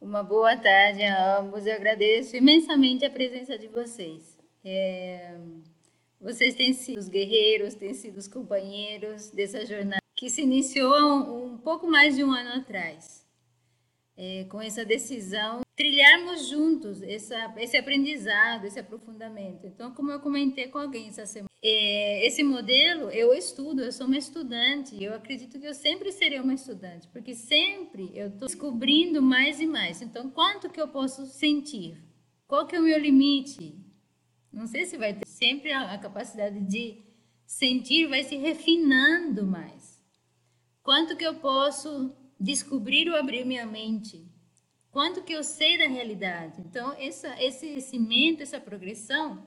Uma boa tarde a ambos. Eu agradeço imensamente a presença de vocês. É... Vocês têm sido os guerreiros, têm sido os companheiros dessa jornada que se iniciou um, pouco mais de um ano atrás. É, com essa decisão, trilharmos juntos essa, esse aprendizado, esse aprofundamento. Então, como eu comentei com alguém essa semana, é, esse modelo eu estudo, eu sou uma estudante, eu acredito que eu sempre serei uma estudante, porque sempre eu estou descobrindo mais e mais. Então, quanto que eu posso sentir? Qual que é o meu limite? Não sei se vai ter sempre a, a capacidade de sentir, vai se refinando mais. Quanto que eu posso descobrir ou abrir minha mente? Quanto que eu sei da realidade? Então, essa, esse crescimento, essa progressão,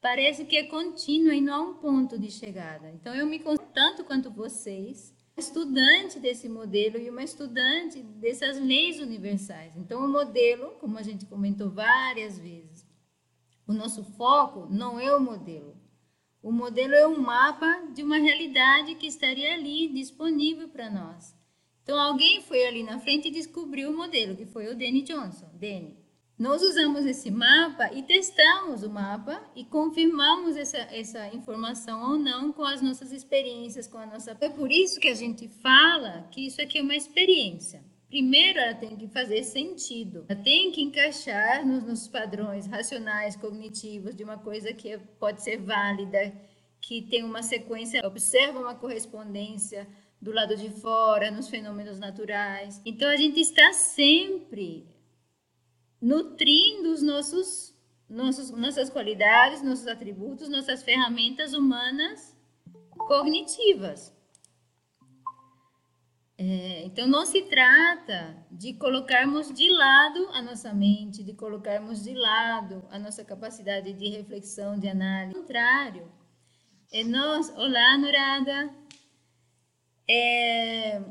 parece que é contínua e não há um ponto de chegada. Então, eu me considero tanto quanto vocês, estudante desse modelo e uma estudante dessas leis universais. Então, o modelo, como a gente comentou várias vezes, o nosso foco não é o modelo. O modelo é um mapa de uma realidade que estaria ali disponível para nós. Então, alguém foi ali na frente e descobriu o modelo, que foi o Danny Johnson. Danny. Nós usamos esse mapa e testamos o mapa e confirmamos essa, essa informação ou não com as nossas experiências, com a nossa. É por isso que a gente fala que isso aqui é uma experiência. Primeiro, ela tem que fazer sentido, ela tem que encaixar nos, nos padrões racionais, cognitivos de uma coisa que pode ser válida, que tem uma sequência, observa uma correspondência do lado de fora, nos fenômenos naturais. Então, a gente está sempre nutrindo os nossos, nossos, nossas qualidades, nossos atributos, nossas ferramentas humanas cognitivas. É, então, não se trata de colocarmos de lado a nossa mente, de colocarmos de lado a nossa capacidade de reflexão, de análise. Ao contrário, é nós, olá, Nurada, é,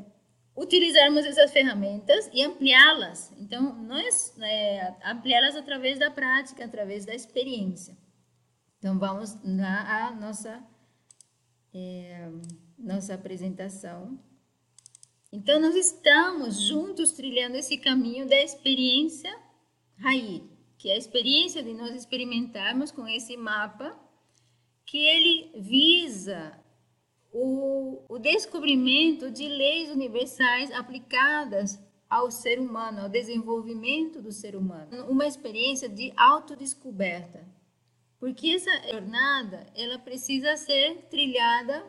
utilizarmos essas ferramentas e ampliá-las. Então, nós é, ampliá-las através da prática, através da experiência. Então, vamos na nossa, é, nossa apresentação. Então, nós estamos juntos trilhando esse caminho da experiência Raí, que é a experiência de nós experimentarmos com esse mapa, que ele visa o, o descobrimento de leis universais aplicadas ao ser humano, ao desenvolvimento do ser humano. Uma experiência de autodescoberta. Porque essa jornada, ela precisa ser trilhada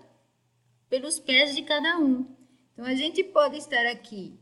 pelos pés de cada um. Então, a gente pode estar aqui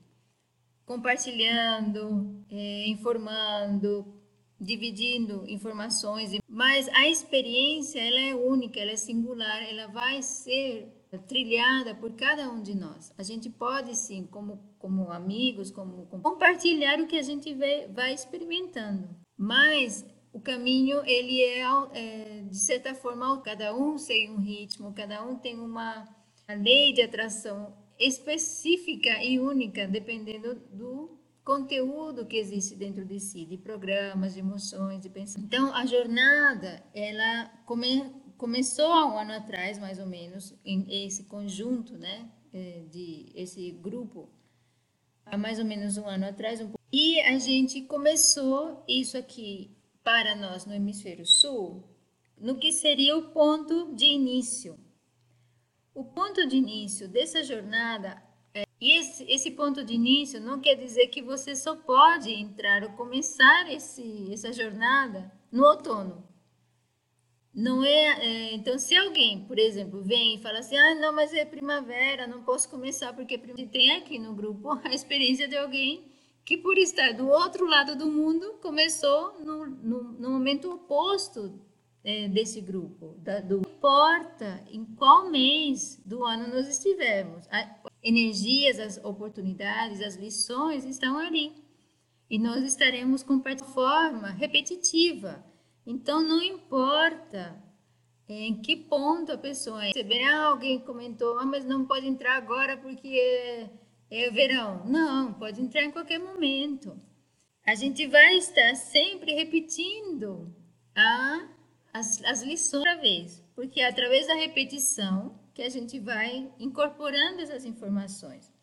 compartilhando, é, informando, dividindo informações, mas a experiência ela é única, ela é singular, ela vai ser trilhada por cada um de nós. A gente pode sim, como como amigos, como, como compartilhar o que a gente vê, vai experimentando, mas o caminho ele é, é de certa forma cada um tem um ritmo, cada um tem uma lei de atração específica e única, dependendo do conteúdo que existe dentro de si, de programas, de emoções, de pensamentos. Então, a jornada, ela come, começou há um ano atrás, mais ou menos, em esse conjunto, né, é, de esse grupo, há mais ou menos um ano atrás, um e a gente começou isso aqui para nós no hemisfério sul, no que seria o ponto de início, o ponto de início dessa jornada, e esse, esse ponto de início não quer dizer que você só pode entrar ou começar esse, essa jornada no outono. Não é, é, então se alguém, por exemplo, vem e fala assim, ah, não, mas é primavera, não posso começar porque tem aqui no grupo a experiência de alguém que por estar do outro lado do mundo começou no, no, no momento oposto é, desse grupo, da, do importa em qual mês do ano nós estivermos. Energias, as oportunidades, as lições estão ali. E nós estaremos com forma repetitiva. Então, não importa em que ponto a pessoa receber. Ah, alguém comentou, ah, mas não pode entrar agora porque é, é verão. Não, pode entrar em qualquer momento. A gente vai estar sempre repetindo a as, as lições outra vez, porque é através da repetição que a gente vai incorporando essas informações.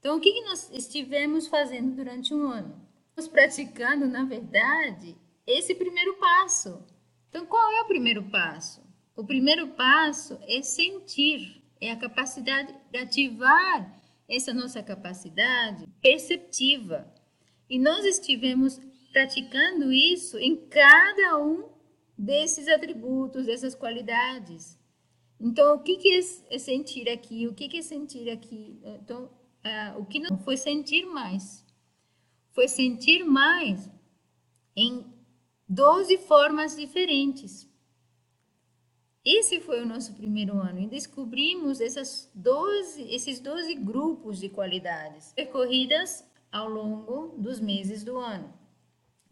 Então, o que, nós estivemos fazendo durante um ano? praticando, na verdade, esse primeiro passo. Então, qual é o primeiro passo? O primeiro passo é sentir, é a capacidade de ativar essa nossa capacidade perceptiva. E nós estivemos praticando isso em cada um desses atributos, dessas qualidades. Então, o que, que é sentir aqui? O que, que é sentir aqui? Então, uh, o que não foi sentir mais? Foi sentir mais em 12 formas diferentes. Esse foi o nosso primeiro ano e descobrimos essas 12, esses 12 grupos de qualidades percorridas ao longo dos meses do ano.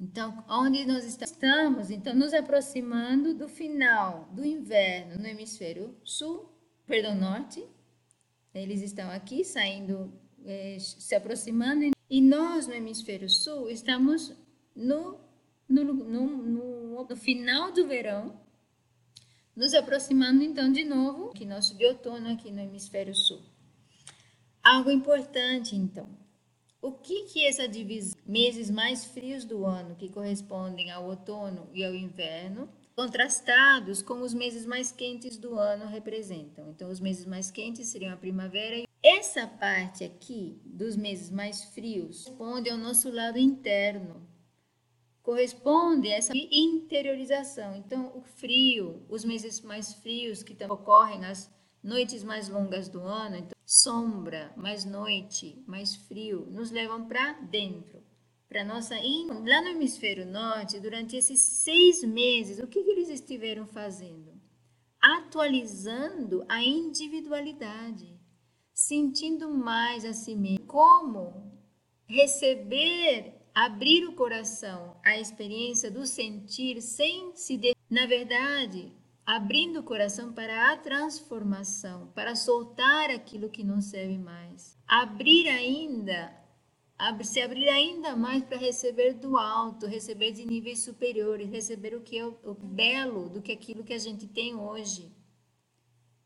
Então, onde nós estamos, então, nos aproximando do final do inverno no hemisfério sul, perdão, norte. Eles estão aqui saindo, é, se aproximando, e nós no hemisfério sul estamos no, no, no, no, no final do verão, nos aproximando então de novo que nosso de outono aqui no hemisfério sul. Algo importante então. O que que essa divisão meses mais frios do ano que correspondem ao outono e ao inverno, contrastados com os meses mais quentes do ano representam? Então os meses mais quentes seriam a primavera e essa parte aqui dos meses mais frios corresponde ao nosso lado interno, corresponde a essa interiorização. Então, o frio, os meses mais frios que ocorrem as noites mais longas do ano, então, sombra, mais noite, mais frio, nos levam para dentro, para nossa lá no hemisfério norte, durante esses seis meses, o que, que eles estiveram fazendo? Atualizando a individualidade, sentindo mais a si mesmo, como receber abrir o coração à experiência do sentir sem se. De... Na verdade, abrindo o coração para a transformação, para soltar aquilo que não serve mais. Abrir ainda, se abrir ainda mais para receber do alto, receber de níveis superiores, receber o que é o, o belo do que aquilo que a gente tem hoje.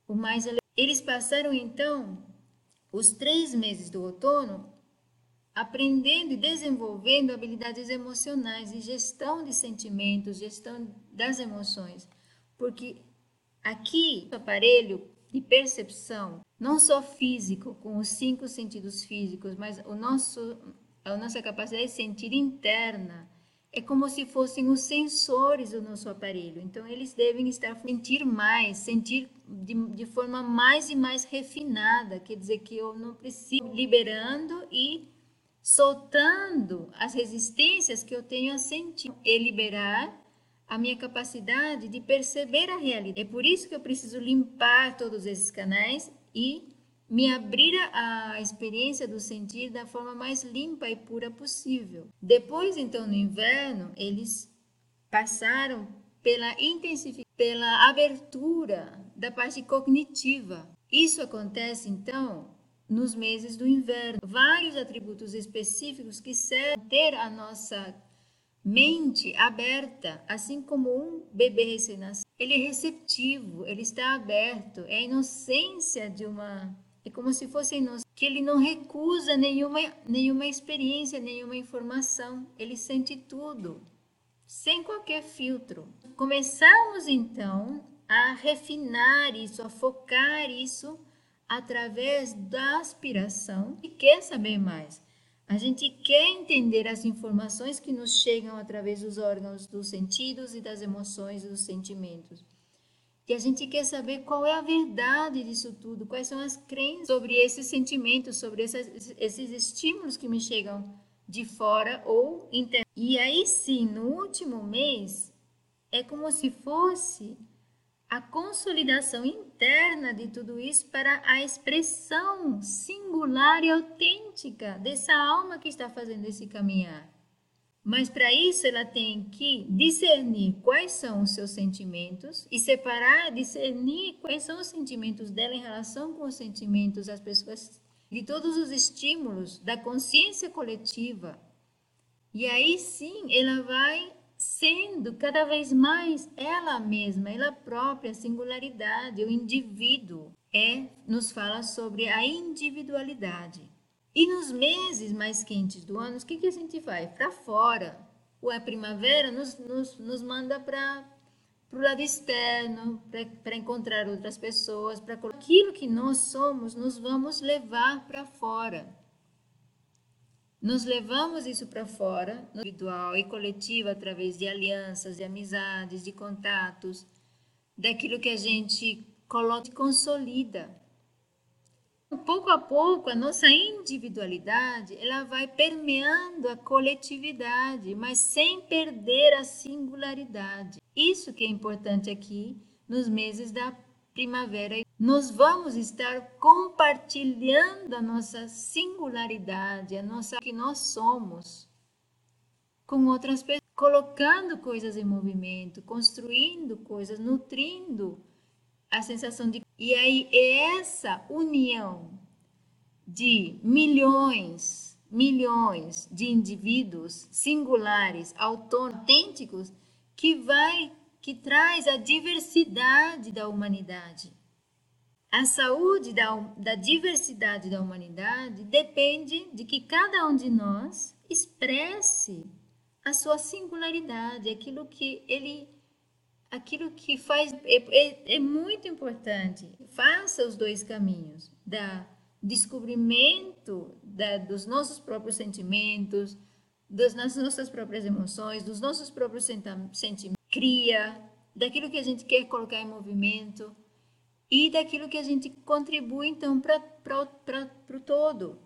O mais eles passaram então os três meses do outono aprendendo e desenvolvendo habilidades emocionais e gestão de sentimentos, gestão das emoções. Porque aqui o aparelho de percepção, não só físico, com os cinco sentidos físicos, mas o nosso, a nossa capacidade de sentir interna, é como se fossem os sensores do nosso aparelho. Então, eles devem estar sentir mais, sentir de, de forma mais e mais refinada. Quer dizer que eu não preciso liberando e soltando as resistências que eu tenho a sentir e liberar a minha capacidade de perceber a realidade. É por isso que eu preciso limpar todos esses canais e me abrir a experiência do sentir da forma mais limpa e pura possível. Depois, então, no inverno, eles passaram pela intensificação, pela abertura da parte cognitiva. Isso acontece, então, nos meses do inverno. Vários atributos específicos que servem ter a nossa mente aberta, assim como um bebê recém-nascido. Ele é receptivo, ele está aberto, é a inocência de uma. É como se fosse inocência, que ele não recusa nenhuma, nenhuma experiência, nenhuma informação, ele sente tudo, sem qualquer filtro. Começamos então a refinar isso, a focar isso através da aspiração e quer saber mais. A gente quer entender as informações que nos chegam através dos órgãos dos sentidos e das emoções e dos sentimentos. E a gente quer saber qual é a verdade disso tudo, quais são as crenças sobre esses sentimentos, sobre esses, esses estímulos que me chegam de fora ou interno. E aí sim, no último mês, é como se fosse a consolidação interna de tudo isso para a expressão singular e autêntica dessa alma que está fazendo esse caminhar. Mas para isso ela tem que discernir quais são os seus sentimentos e separar, discernir quais são os sentimentos dela em relação com os sentimentos das pessoas, de todos os estímulos da consciência coletiva. E aí sim ela vai sendo cada vez mais ela mesma, ela própria, a singularidade, o indivíduo. É, nos fala sobre a individualidade. E nos meses mais quentes do ano, o que, que a gente vai? Para fora. Ou a primavera nos, nos, nos manda para o lado externo, para encontrar outras pessoas, para aquilo que nós somos, nos vamos levar para fora. Nos levamos isso para fora, individual e coletivo, através de alianças, de amizades, de contatos, daquilo que a gente coloca e consolida. Pouco a pouco, a nossa individualidade ela vai permeando a coletividade, mas sem perder a singularidade. Isso que é importante aqui nos meses da primavera. Nós vamos estar compartilhando a nossa singularidade, a nossa que nós somos com outras pessoas, colocando coisas em movimento, construindo coisas, nutrindo a sensação de. E aí, é essa união de milhões, milhões de indivíduos singulares, autênticos, que vai, que traz a diversidade da humanidade. A saúde da, da diversidade da humanidade depende de que cada um de nós expresse a sua singularidade, aquilo que ele aquilo que faz é, é, é, muito importante. Faça os dois caminhos da descobrimento da, dos nossos próprios sentimentos, das nossas próprias emoções, dos nossos próprios sentimentos, cria, daquilo que a gente quer colocar em movimento e daquilo que a gente contribui então para o todo,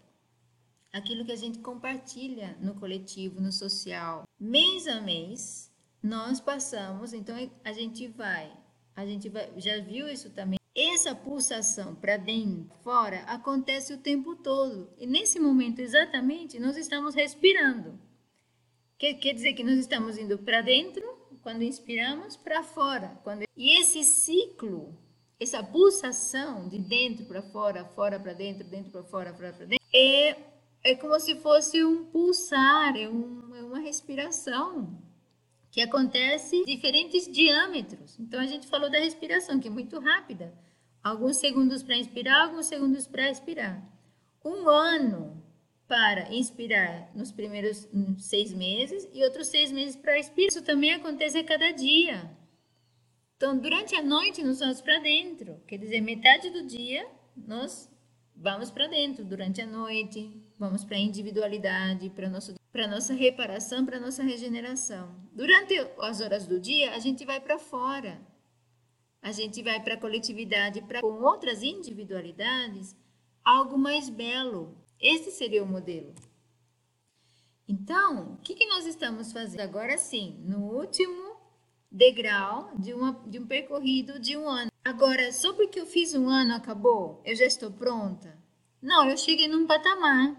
aquilo que a gente compartilha no coletivo, no social. Mês a mês, nós passamos, então a gente vai, a gente vai, já viu isso também. Essa pulsação para dentro, fora, acontece o tempo todo. E nesse momento exatamente nós estamos respirando. Quer, quer dizer que nós estamos indo para dentro quando inspiramos, para fora. Quando... E esse ciclo, essa pulsação de dentro para fora, fora para dentro, dentro para fora, fora para dentro, é, é como se fosse um pulsar, é, um, é uma respiração que acontece em diferentes diâmetros. Então a gente falou da respiração, que é muito rápida. Alguns segundos para inspirar, alguns segundos para expirar. Um ano para inspirar nos primeiros hum, seis meses e outros seis meses para expirar. Isso também acontece a cada dia. Então, durante a noite, nós vamos para dentro. Quer dizer, metade do dia nós vamos para dentro. Durante a noite, vamos para a individualidade, para nosso para nossa reparação, para nossa regeneração. Durante as horas do dia, a gente vai para fora. A gente vai para a coletividade, para com outras individualidades, algo mais belo. Esse seria o modelo. Então, o que, que nós estamos fazendo agora sim, no último degrau de, uma, de um percorrido de um ano. Agora, só porque eu fiz um ano acabou, eu já estou pronta? Não, eu cheguei num patamar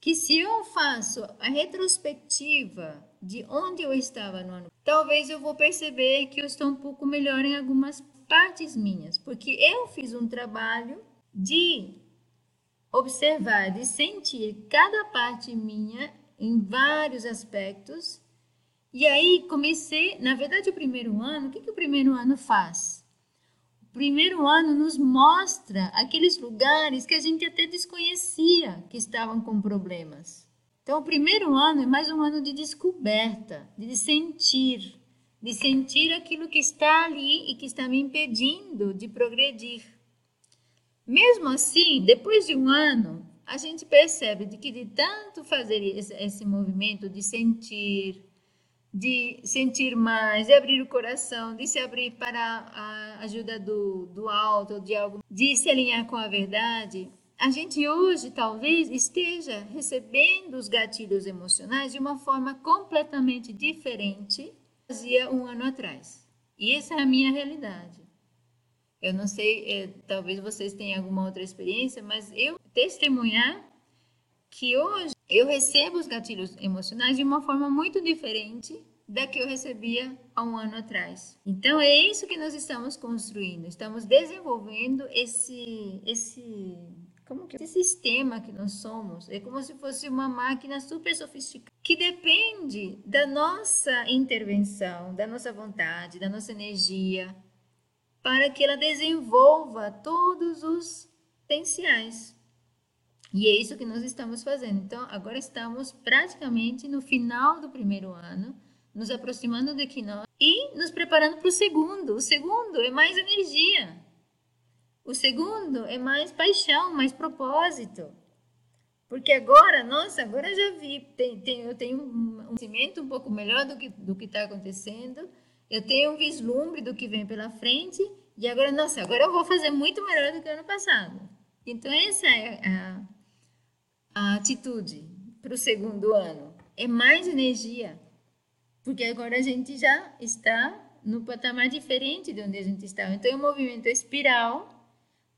que se eu faço a retrospectiva de onde eu estava no ano, talvez eu vou perceber que eu estou um pouco melhor em algumas partes minhas, porque eu fiz um trabalho de observar, de sentir cada parte minha em vários aspectos. E aí comecei, na verdade, o primeiro ano, o que, que o primeiro ano faz? primeiro ano nos mostra aqueles lugares que a gente até desconhecia que estavam com problemas. Então, o primeiro ano é mais um ano de descoberta, de sentir, de sentir aquilo que está ali e que está me impedindo de progredir. Mesmo assim, depois de um ano, a gente percebe de que de tanto fazer esse, esse movimento de sentir, de sentir mais, de abrir o coração, de se abrir para a ajuda do, do alto, de algo, de se alinhar com a verdade, a gente hoje talvez esteja recebendo os gatilhos emocionais de uma forma completamente diferente fazia um ano atrás. E essa é a minha realidade. Eu não sei, é, talvez vocês tenham alguma outra experiência, mas eu testemunhar que hoje eu recebo os gatilhos emocionais de uma forma muito diferente da que eu recebia há um ano atrás. Então é isso que nós estamos construindo. Estamos desenvolvendo esse esse como que esse sistema que nós somos é como se fosse uma máquina super sofisticada que depende da nossa intervenção, da nossa vontade, da nossa energia para que ela desenvolva todos os potenciais E é isso que nós estamos fazendo. Então, agora estamos praticamente no final do primeiro ano, nos aproximando do equinócio e nos preparando para o segundo. O segundo é mais energia. O segundo é mais paixão, mais propósito. Porque agora, nossa, agora já vi, tem, tem, eu tenho um conhecimento um pouco melhor do que do que está acontecendo, eu tenho um vislumbre do que vem pela frente, e agora, nossa, agora eu vou fazer muito melhor do que ano passado. Então, essa é a, a atitude para o segundo ano. É mais energia, porque agora a gente já está no patamar diferente de onde a gente estava. Então, é um movimento espiral,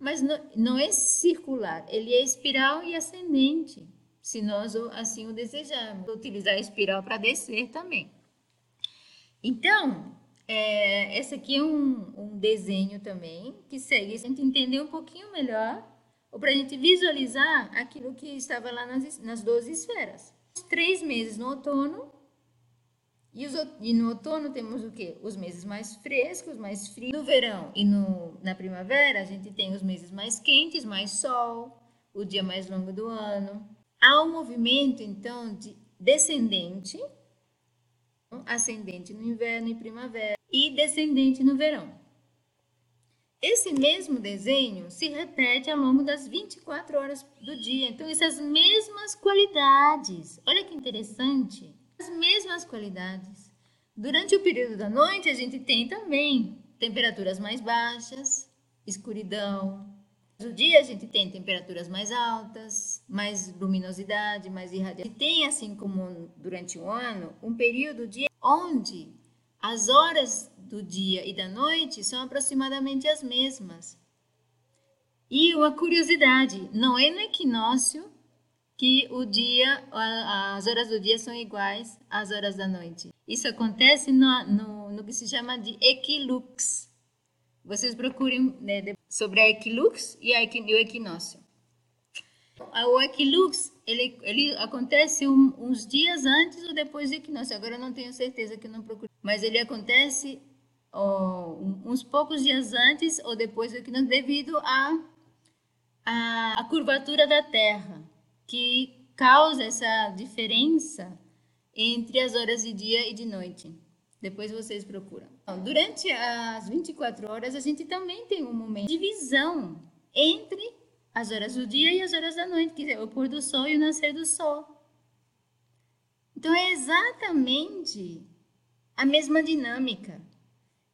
mas não, não é circular, ele é espiral e ascendente, se nós assim o desejarmos. Utilizar a espiral para descer também. Então, é, esse aqui é um, um desenho também que segue a gente entender um pouquinho melhor ou para a gente visualizar aquilo que estava lá nas, nas 12 esferas. Três meses no outono, e, os, e, no outono temos o quê? Os meses mais frescos, mais frios. No verão e no, na primavera, a gente tem os meses mais quentes, mais sol, o dia mais longo do ano. Há um movimento, então, de descendente, ascendente no inverno e primavera, e descendente no verão. Esse mesmo desenho se repete ao longo das 24 horas do dia. Então, essas mesmas qualidades. Olha que interessante. As mesmas qualidades. Durante o período da noite, a gente tem também temperaturas mais baixas, escuridão. No dia, a gente tem temperaturas mais altas, mais luminosidade, mais irradiação. E tem, assim como durante o ano, um período de onde as horas do dia e da noite são aproximadamente as mesmas. E uma curiosidade, não é no equinócio que o dia, as horas do dia são iguais às horas da noite. Isso acontece no, no, no que se chama de equilux. Vocês procurem né, sobre a equilux e, a equi, o equinócio. O equilux ele, ele acontece um, uns dias antes ou depois do equinócio. Agora eu não tenho certeza que eu não procuro. Mas ele acontece oh, uns poucos dias antes ou depois do equinócio devido à a, a, curvatura da Terra, que causa essa diferença entre as horas de dia e de noite. Depois vocês procuram. Durante as 24 horas, a gente também tem um momento de divisão entre as horas do dia e as horas da noite, que é o pôr do sol e o nascer do sol. Então é exatamente a mesma dinâmica,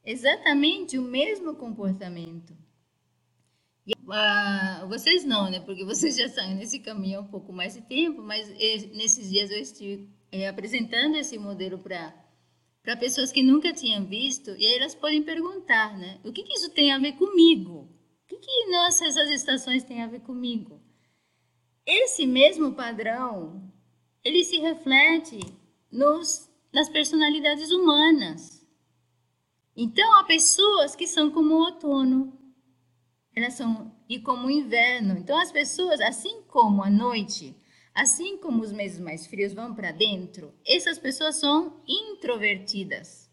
exatamente o mesmo comportamento. E, uh, vocês não, né? Porque vocês já estão nesse caminho há um pouco mais de tempo, mas nesses dias eu estive é, apresentando esse modelo para para pessoas que nunca tinham visto e aí elas podem perguntar, né? O que, que isso tem a ver comigo? que, que nossa, essas estações têm a ver comigo? Esse mesmo padrão, ele se reflete nos, nas personalidades humanas. Então, há pessoas que são como o outono, elas são e como o inverno. Então, as pessoas, assim como a noite, assim como os meses mais frios vão para dentro, essas pessoas são introvertidas.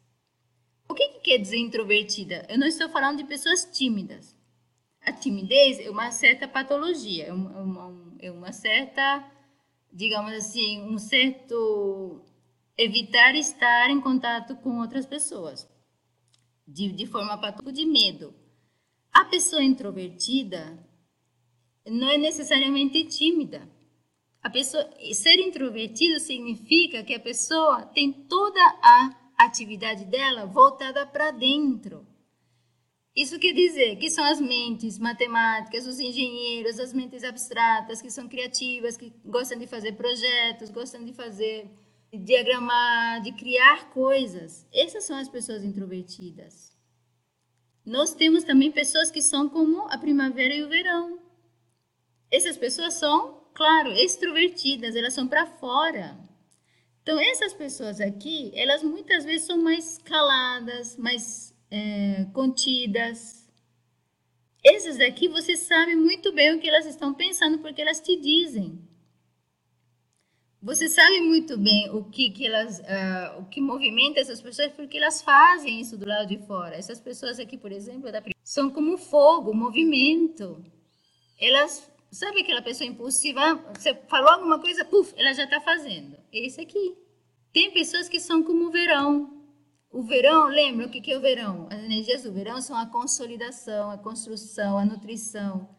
O que, que quer dizer introvertida? Eu não estou falando de pessoas tímidas a timidez é uma certa patologia, é uma, é uma certa, digamos assim, um certo evitar estar em contato com outras pessoas, de, de forma patológica, de medo. A pessoa introvertida não é necessariamente tímida. A pessoa ser introvertido significa que a pessoa tem toda a atividade dela voltada para dentro. Isso quer dizer que são as mentes matemáticas, os engenheiros, as mentes abstratas, que são criativas, que gostam de fazer projetos, gostam de fazer, de diagramar, de criar coisas. Essas são as pessoas introvertidas. Nós temos também pessoas que são como a primavera e o verão. Essas pessoas são, claro, extrovertidas, elas são para fora. Então, essas pessoas aqui, elas muitas vezes são mais caladas, mais é, contidas. Essas daqui você sabe muito bem o que elas estão pensando porque elas te dizem. Você sabe muito bem o que, que elas, uh, o que movimenta essas pessoas porque elas fazem isso do lado de fora. Essas pessoas aqui, por exemplo, são como fogo, movimento. Elas sabe aquela pessoa impulsiva? Você falou alguma coisa, puf, ela já está fazendo. Esse aqui. Tem pessoas que são como o verão. O verão, lembra o que é o verão? As energias do verão são a consolidação, a construção, a nutrição.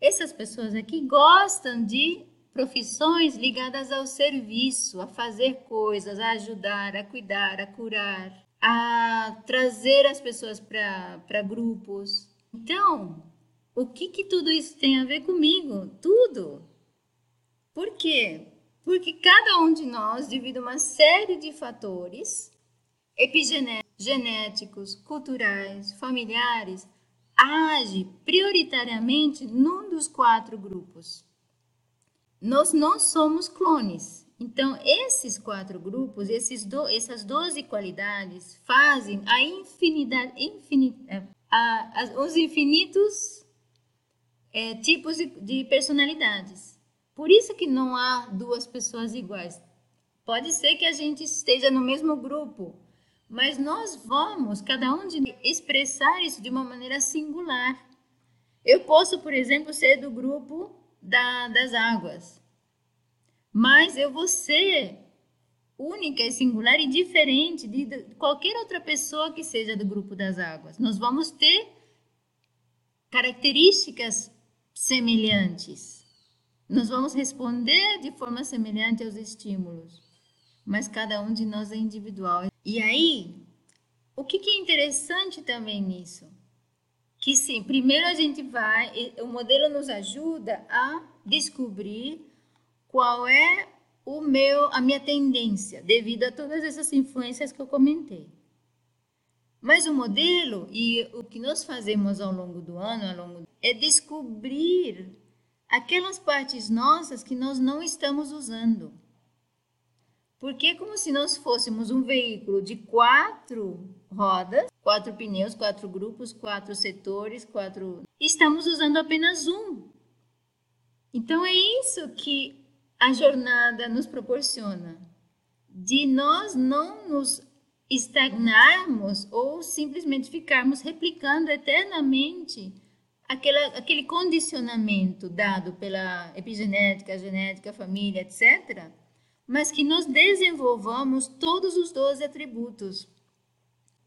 Essas pessoas aqui gostam de profissões ligadas ao serviço, a fazer coisas, a ajudar, a cuidar, a curar, a trazer as pessoas para grupos. Então, o que, que tudo isso tem a ver comigo? Tudo. Por quê? Porque cada um de nós, devido a uma série de fatores epigenéticos, culturais, familiares, age prioritariamente num dos quatro grupos. Nós não somos clones. Então, esses quatro grupos, esses do, essas 12 qualidades, fazem a infinidade, infinita, a, a, os infinitos é, tipos de, de personalidades. Por isso que não há duas pessoas iguais. Pode ser que a gente esteja no mesmo grupo, mas nós vamos, cada um de expressar isso de uma maneira singular. Eu posso, por exemplo, ser do grupo da, das águas, mas eu vou ser única e singular e diferente de qualquer outra pessoa que seja do grupo das águas. Nós vamos ter características semelhantes. Nós vamos responder de forma semelhante aos estímulos, mas cada um de nós é individual. E aí, o que, é interessante também nisso? Que sim, primeiro a gente vai, o modelo nos ajuda a descobrir qual é o meu, a minha tendência, devido a todas essas influências que eu comentei. Mas o modelo e o que nós fazemos ao longo do ano, ao longo, é descobrir aquelas partes nossas que nós não estamos usando. Porque é como se nós fôssemos um veículo de quatro rodas, quatro pneus, quatro grupos, quatro setores, quatro. Estamos usando apenas um. Então é isso que a jornada nos proporciona de nós não nos estagnarmos ou simplesmente ficarmos replicando eternamente aquela, aquele condicionamento dado pela epigenética, genética, família, etc., mas que nós desenvolvamos todos os 12 atributos.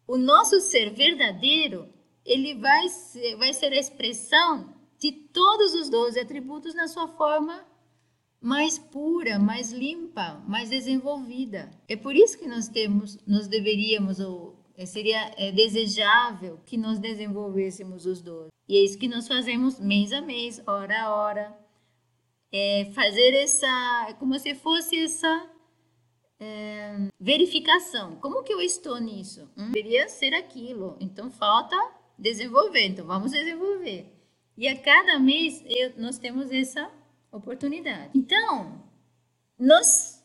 O nosso ser verdadeiro, ele vai ser, vai ser a expressão de todos os 12 atributos na sua forma mais pura, mais limpa, mais desenvolvida. É por isso que nós temos, nós deveríamos ou é, seria é, desejável que nós desenvolvêssemos os dois. E é isso que nós fazemos mês a mês, hora a hora. É fazer essa, é como se fosse essa é, verificação. Como que eu estou nisso? Hum, deveria ser aquilo. Então falta desenvolver. Então vamos desenvolver. E a cada mês eu, nós temos essa oportunidade. Então, nós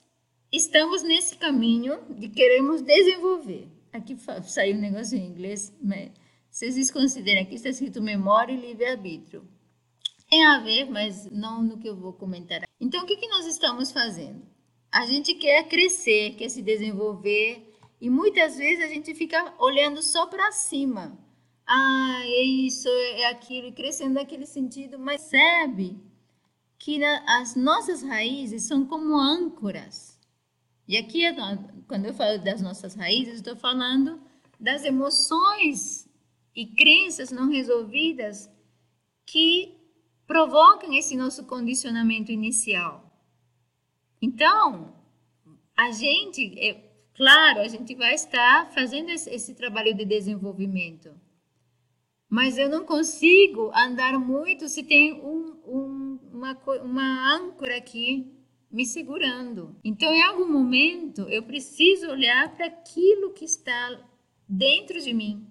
estamos nesse caminho de queremos desenvolver. Aqui saiu um negócio em inglês, mas vocês desconsideram aqui está escrito memória e livre-arbítrio. Tem a ver, mas não no que eu vou comentar. Então, o que, que nós estamos fazendo? A gente quer crescer, quer se desenvolver, e muitas vezes a gente fica olhando só para cima. Ah, é isso, é aquilo, e crescendo naquele sentido, mas percebe que as nossas raízes são como âncoras. E aqui, quando eu falo das nossas raízes, estou falando das emoções e crenças não resolvidas que provocam esse nosso condicionamento inicial. Então, a gente, é, claro, a gente vai estar fazendo esse, esse trabalho de desenvolvimento, mas eu não consigo andar muito se tem um, um, uma, uma âncora aqui me segurando. Então, em algum momento, eu preciso olhar para aquilo que está dentro de mim.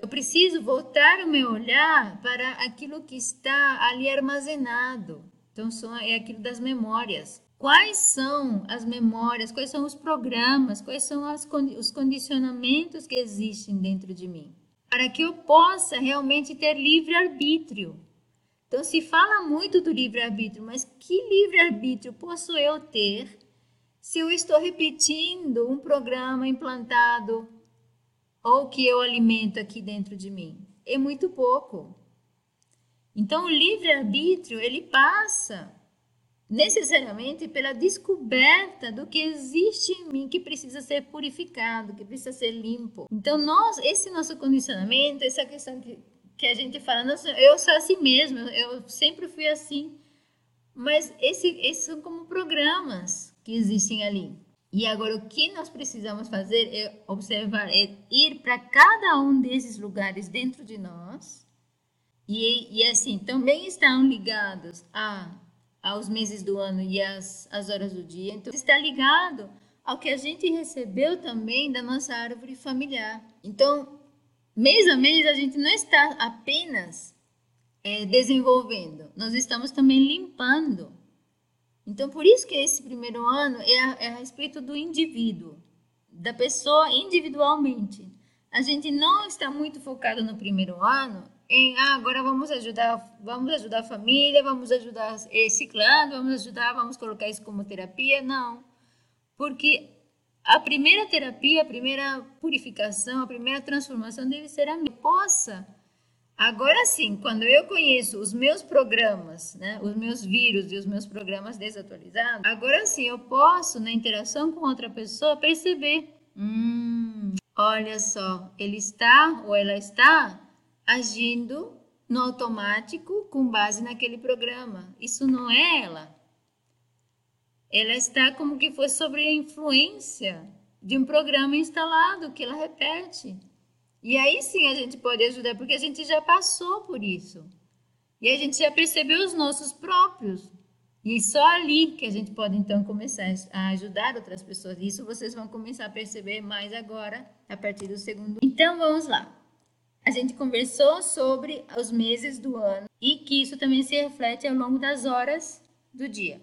Eu preciso voltar o meu olhar para aquilo que está ali armazenado. Então, é aquilo das memórias. Quais são as memórias, quais são os programas, quais são as, os condicionamentos que existem dentro de mim? para que eu possa realmente ter livre-arbítrio. Então, se fala muito do livre-arbítrio, mas que livre-arbítrio posso eu ter se eu estou repetindo um programa implantado ou que eu alimento aqui dentro de mim? É muito pouco. Então, o livre-arbítrio, ele passa necessariamente pela descoberta do que existe em mim que precisa ser purificado, que precisa ser limpo. Então, nós, esse nosso condicionamento, essa questão que, que a gente fala, nossa, eu sou assim mesmo, eu sempre fui assim. Mas esse, esses são como programas que existem ali. E agora, o que nós precisamos fazer é observar, é ir para cada um desses lugares dentro de nós. E, e assim, também estão ligados a aos meses do ano e às, às horas do dia. Então, está ligado ao que a gente recebeu também da nossa árvore familiar. Então, mês a mês, a gente não está apenas é, desenvolvendo, nós estamos também limpando. Então, por isso que esse primeiro ano é a, é a respeito do indivíduo, da pessoa individualmente. A gente não está muito focado no primeiro ano em ah, agora vamos ajudar, vamos ajudar a família, vamos ajudar esse clã, vamos ajudar, vamos colocar isso como terapia. Não. Porque a primeira terapia, a primeira purificação, a primeira transformação deve ser a minha. Possa. Agora sim, quando eu conheço os meus programas, né, os meus vírus e os meus programas desatualizados, agora sim eu posso, na interação com outra pessoa, perceber: hum, olha só, ele está ou ela está agindo no automático com base naquele programa. Isso não é ela. Ela está como que foi sobre a influência de um programa instalado que ela repete. E aí sim a gente pode ajudar, porque a gente já passou por isso. E a gente já percebeu os nossos próprios. E só ali que a gente pode então começar a ajudar outras pessoas. Isso vocês vão começar a perceber mais agora, a partir do segundo. Então vamos lá a gente conversou sobre os meses do ano e que isso também se reflete ao longo das horas do dia.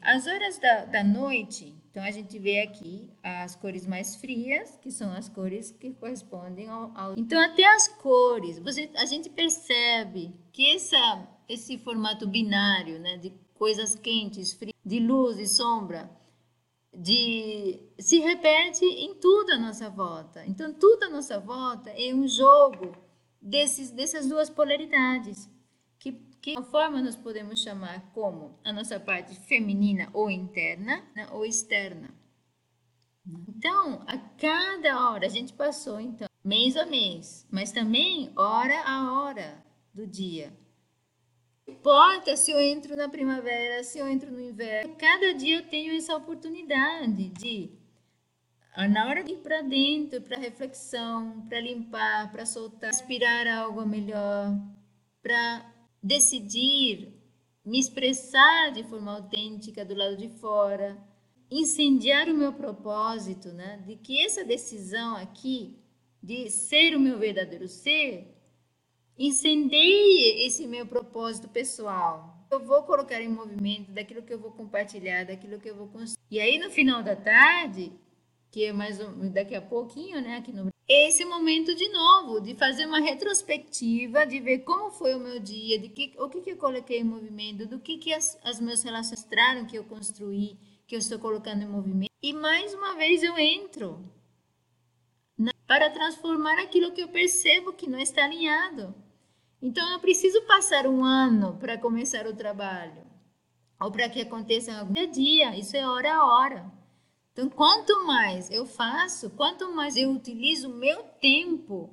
As horas da, da noite, então a gente vê aqui as cores mais frias, que são as cores que correspondem ao. ao... Então, até as cores, você, a gente percebe que essa, esse formato binário, né, de coisas quentes, frias, de luz e sombra, de se repete em tudo à nossa volta. Então, tudo à nossa volta é um jogo desses, dessas duas polaridades, que, forma nós podemos chamar como a nossa parte feminina ou interna né, ou externa. Então, a cada hora, a gente passou, então, mês a mês, mas também hora a hora do dia importa se eu entro na primavera, se eu entro no inverno. Cada dia eu tenho essa oportunidade de, na hora de ir para dentro, para reflexão, para limpar, para soltar, aspirar algo melhor, para decidir me expressar de forma autêntica do lado de fora, incendiar o meu propósito, né? De que essa decisão aqui de ser o meu verdadeiro ser incendeie esse meu propósito pessoal. Eu vou colocar em movimento daquilo que eu vou compartilhar, daquilo que eu vou construir. E aí no final da tarde, que é mais daqui a pouquinho, né, aqui no esse momento de novo, de fazer uma retrospectiva, de ver como foi o meu dia, de que, o que, que eu coloquei em movimento, do que, que as, as meus relações mostraram que eu construí, que eu estou colocando em movimento. E mais uma vez eu entro na, para transformar aquilo que eu percebo que não está alinhado. Então, eu preciso passar um ano para começar o trabalho, ou para que aconteça algum dia a dia, isso é hora a hora. Então, quanto mais eu faço, quanto mais eu utilizo meu tempo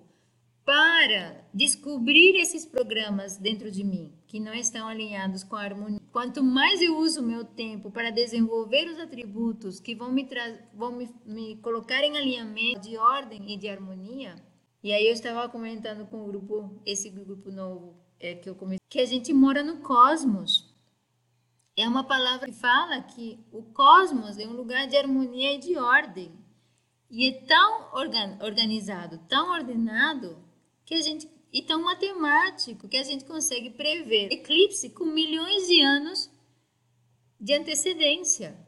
para descobrir esses programas dentro de mim que não estão alinhados com a harmonia. Quanto mais eu uso meu tempo para desenvolver os atributos que vão me, vão me, me colocar em alinhamento de ordem e de harmonia, e aí eu estava comentando com o grupo, esse grupo novo é, que eu comecei, que a gente mora no cosmos. É uma palavra que fala que o cosmos é um lugar de harmonia e de ordem. E é tão organ, organizado, tão ordenado, que a gente e tão matemático que a gente consegue prever eclipse com milhões de anos de antecedência.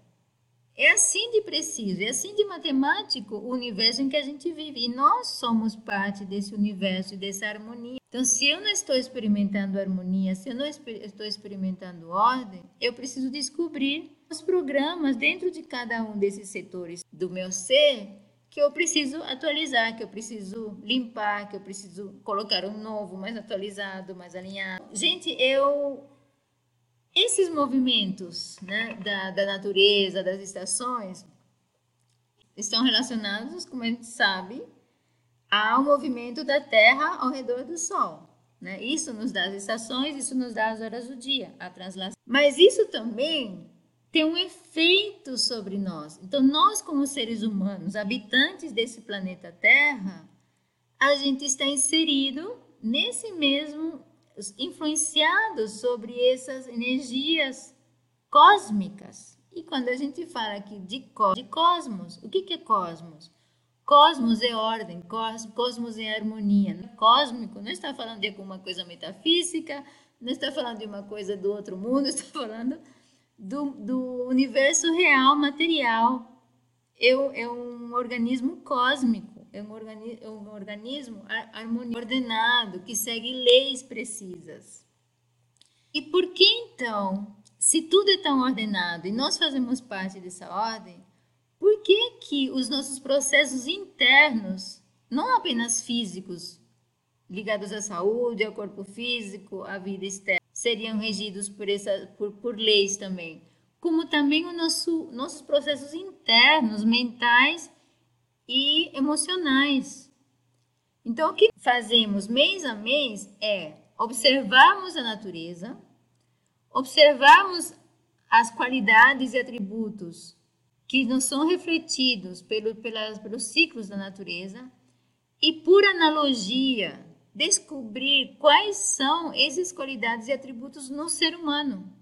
É assim de preciso, é assim de matemático o universo em que a gente vive. E nós somos parte desse universo dessa harmonia. Então, se eu não estou experimentando harmonia, se eu não estou experimentando ordem, eu preciso descobrir os programas dentro de cada um desses setores do meu ser que eu preciso atualizar, que eu preciso limpar, que eu preciso colocar um novo, mais atualizado, mais alinhado. Gente, eu esses movimentos né, da, da natureza, das estações, estão relacionados, como a gente sabe, ao movimento da Terra ao redor do Sol. Né? Isso nos dá as estações, isso nos dá as horas do dia, a translação. Mas isso também tem um efeito sobre nós. Então, nós, como seres humanos, habitantes desse planeta Terra, a gente está inserido nesse mesmo, influenciado sobre essas energias cósmicas. E quando a gente fala aqui de, cosmos, o que, que é cosmos? Cosmos é ordem, cosmos é harmonia. Cósmico não está falando de alguma coisa metafísica, não está falando de uma coisa do outro mundo, está falando do, do universo real, material. É, é um organismo cósmico, é um, organi é um organismo harmonioso, ordenado, que segue leis precisas. E por que então, se tudo é tão ordenado e nós fazemos parte dessa ordem, por que, que os nossos processos internos, não apenas físicos, ligados à saúde, ao corpo físico, à vida externa, seriam regidos por, essa, por, por leis também, como também o nosso, nossos processos internos, mentais e emocionais. Então, o que fazemos mês a mês é observarmos a natureza, observarmos as qualidades e atributos que não são refletidos pelo, pelas, pelos ciclos da natureza e, por analogia, descobrir quais são essas qualidades e atributos no ser humano.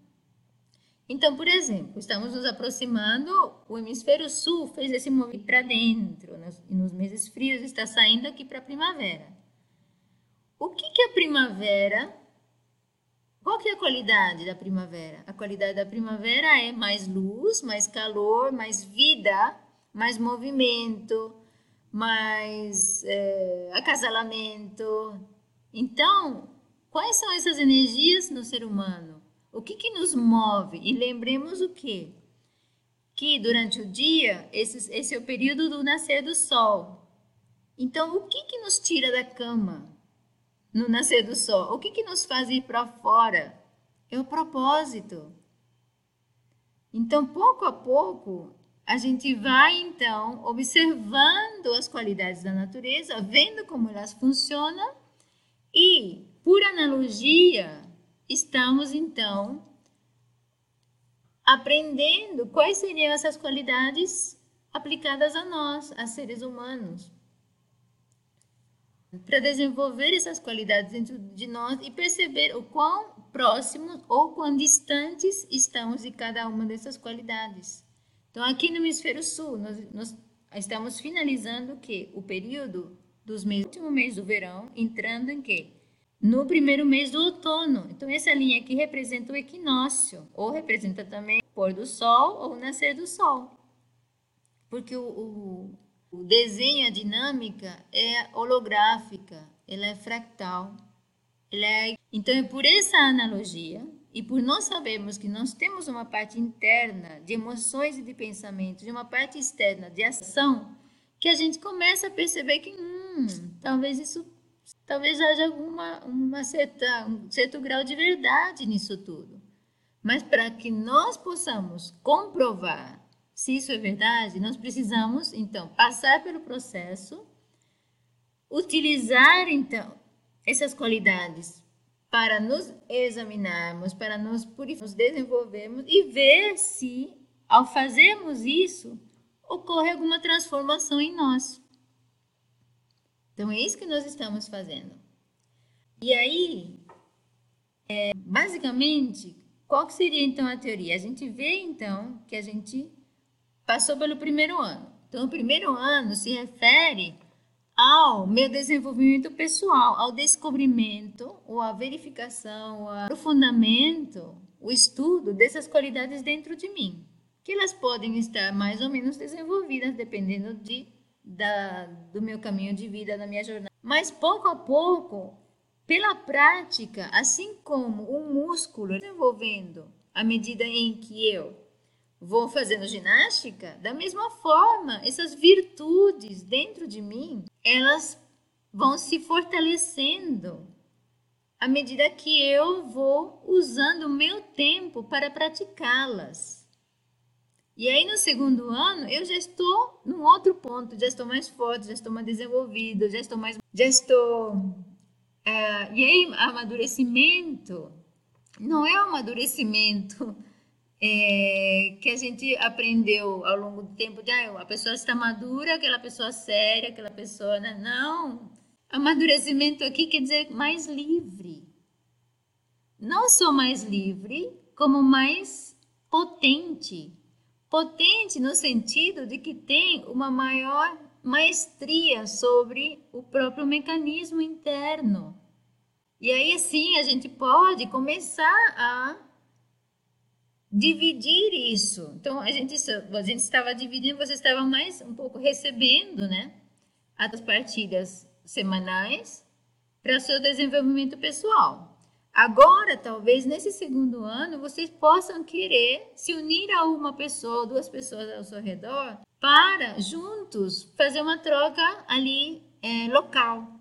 Então, por exemplo, estamos nos aproximando, o hemisfério sul fez esse movimento para dentro, nos, e nos meses frios está saindo aqui para a primavera. O que, que é a primavera qual que é a qualidade da primavera? A qualidade da primavera é mais luz, mais calor, mais vida, mais movimento, mais é, acasalamento. Então, quais são essas energias no ser humano? O que, que nos move? E lembremos o quê? Que durante o dia, esse, esse é o período do nascer do sol. Então, o que, que nos tira da cama? no nascer do sol. O que, que nos faz ir para fora? É o propósito. Então, pouco a pouco, a gente vai então observando as qualidades da natureza, vendo como elas funcionam e, por analogia, estamos então aprendendo quais seriam essas qualidades aplicadas a nós, a seres humanos para desenvolver essas qualidades dentro de nós e perceber o quão próximos ou quão distantes estamos de cada uma dessas qualidades. Então, aqui no hemisfério sul, nós, nós estamos finalizando o que? O período dos meses, último mês do verão, entrando em quê? No primeiro mês do outono. Então, essa linha aqui representa o equinócio, ou representa também o pôr do sol ou o nascer do sol. Porque o, o o desenho, a dinâmica é holográfica, ela é fractal. Ela é... Então, é por essa analogia e por nós sabermos que nós temos uma parte interna de emoções e de pensamentos e uma parte externa de ação, que a gente começa a perceber que hum, talvez isso talvez haja alguma uma certa, um certo grau de verdade nisso tudo. Mas para que nós possamos comprovar se isso é verdade, nós precisamos, então, passar pelo processo, utilizar, então, essas qualidades para nos examinarmos, para nos purificarmos, nos desenvolvermos e ver se, ao fazermos isso, ocorre alguma transformação em nós. Então, é isso que nós estamos fazendo. E aí, é, basicamente, qual seria então a teoria? A gente vê então que a gente passou pelo primeiro ano. Então, o primeiro ano se refere ao meu desenvolvimento pessoal, ao descobrimento, ou à verificação, ao aprofundamento, o estudo dessas qualidades dentro de mim, que elas podem estar mais ou menos desenvolvidas dependendo de, da, do meu caminho de vida, da minha jornada. Mas pouco a pouco, pela prática, assim como o músculo desenvolvendo à medida em que eu vou fazendo ginástica, da mesma forma, essas virtudes dentro de mim, elas vão se fortalecendo à medida que eu vou usando o meu tempo para praticá-las. E aí no segundo ano eu já estou num outro ponto, já estou mais forte, já estou mais desenvolvido, já estou mais, já estou é, e aí amadurecimento não é o amadurecimento é, que a gente aprendeu ao longo do tempo de ah, a pessoa está madura, aquela pessoa séria, aquela pessoa. Né? Não. Amadurecimento aqui quer dizer mais livre. Não só mais livre, como mais potente. Potente no sentido de que tem uma maior maestria sobre o próprio mecanismo interno. E aí, assim, a gente pode começar a dividir isso. Então, a gente, a gente estava dividindo, você estava mais um pouco recebendo, né? As partilhas semanais para o seu desenvolvimento pessoal. Agora, talvez nesse segundo ano, vocês possam querer se unir a uma pessoa, duas pessoas ao seu redor, para juntos fazer uma troca ali é, local.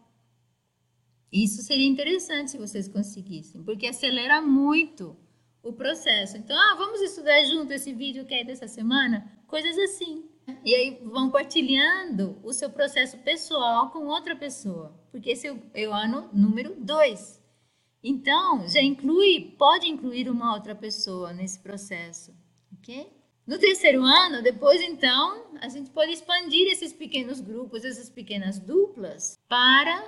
Isso seria interessante se vocês conseguissem, porque acelera muito o processo. Então, ah, vamos estudar junto esse vídeo que é dessa semana? Coisas assim. E aí vão partilhando o seu processo pessoal com outra pessoa, porque esse é o ano número 2. Então, já inclui, pode incluir uma outra pessoa nesse processo, ok? No terceiro ano, depois então, a gente pode expandir esses pequenos grupos, essas pequenas duplas, para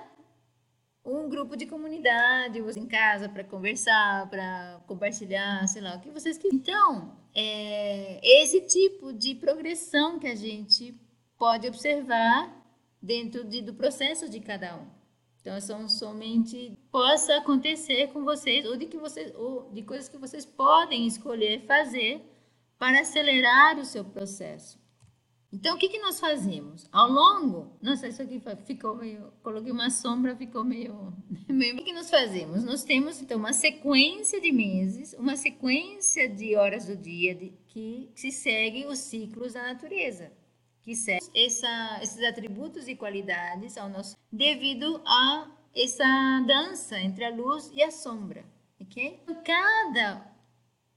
um grupo de comunidade, você em casa para conversar, para compartilhar, sei lá, o que vocês quiserem. Então, é esse tipo de progressão que a gente pode observar dentro de, do processo de cada um. Então, são somente possa acontecer com vocês ou de que vocês ou de coisas que vocês podem escolher fazer para acelerar o seu processo. Então, o que, que nós fazemos? Ao longo, nossa, isso aqui ficou meio, coloquei uma sombra, ficou meio, meio... O que, que nós fazemos? Nós temos, então, uma sequência de meses, uma sequência de horas do dia de, que se segue os ciclos da natureza, que segue essa, esses atributos e qualidades ao nosso, devido a essa dança entre a luz e a sombra, ok? Cada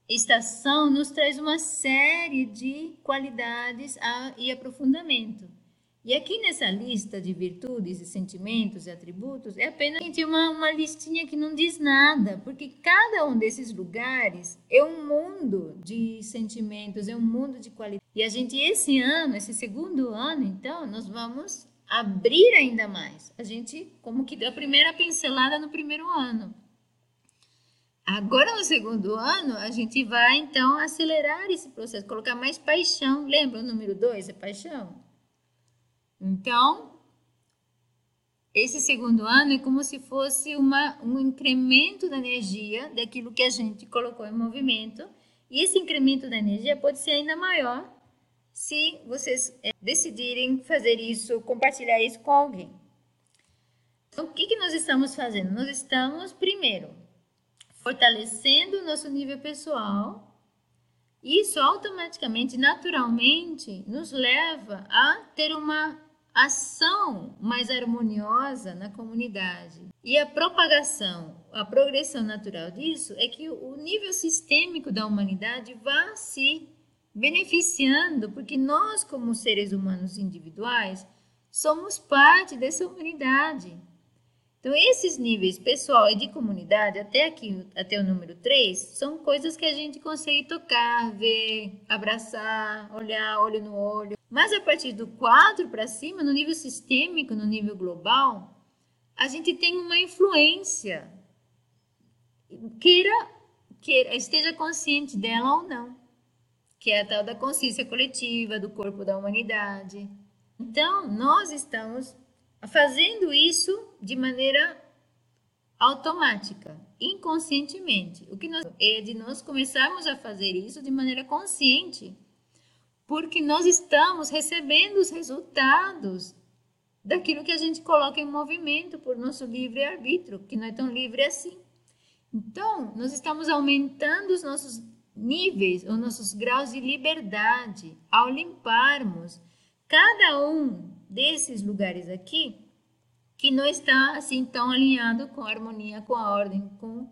estação nos traz uma série de qualidades e aprofundamento. E aqui nessa lista de virtudes e sentimentos e atributos é apenas uma, uma listinha que não diz nada, porque cada um desses lugares é um mundo de sentimentos, é um mundo de qualidade. E a gente, esse ano, esse segundo ano, então, nós vamos abrir ainda mais. A gente, como que deu a primeira pincelada no primeiro ano. Agora, no segundo ano, a gente vai então acelerar esse processo, colocar mais paixão. Lembra o número dois é paixão? Então, esse segundo ano é como se fosse uma, um incremento da energia daquilo que a gente colocou em movimento. E esse incremento da energia pode ser ainda maior se vocês é, decidirem fazer isso, compartilhar isso com alguém. Então, o que, que nós estamos fazendo? Nós estamos, primeiro, fortalecendo o nosso nível pessoal. Isso automaticamente, naturalmente, nos leva a ter uma ação mais harmoniosa na comunidade. E a propagação, a progressão natural disso é que o nível sistêmico da humanidade vá se beneficiando, porque nós, como seres humanos individuais, somos parte dessa humanidade. Então, esses níveis pessoal e de comunidade, até aqui, até o número 3, são coisas que a gente consegue tocar, ver, abraçar, olhar, olho no olho. Mas a partir do 4 para cima, no nível sistêmico, no nível global, a gente tem uma influência. Queira, queira, esteja consciente dela ou não, que é a tal da consciência coletiva, do corpo da humanidade. Então, nós estamos fazendo isso de maneira automática, inconscientemente. O que nós, é de nós começarmos a fazer isso de maneira consciente, porque nós estamos recebendo os resultados daquilo que a gente coloca em movimento por nosso livre arbítrio, que não é tão livre assim. Então, nós estamos aumentando os nossos níveis, os nossos graus de liberdade ao limparmos cada um desses lugares aqui que não está assim tão alinhado com a harmonia, com a ordem, com